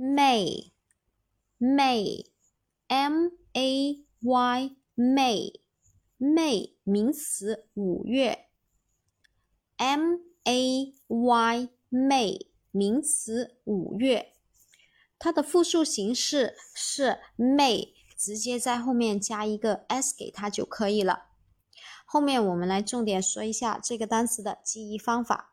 may may m a y may may 名词五月。M a y may 名词五月，它的复数形式是 may 直接在后面加一个 s 给它就可以了，后面我们来重点说一下这个单词的记忆方法。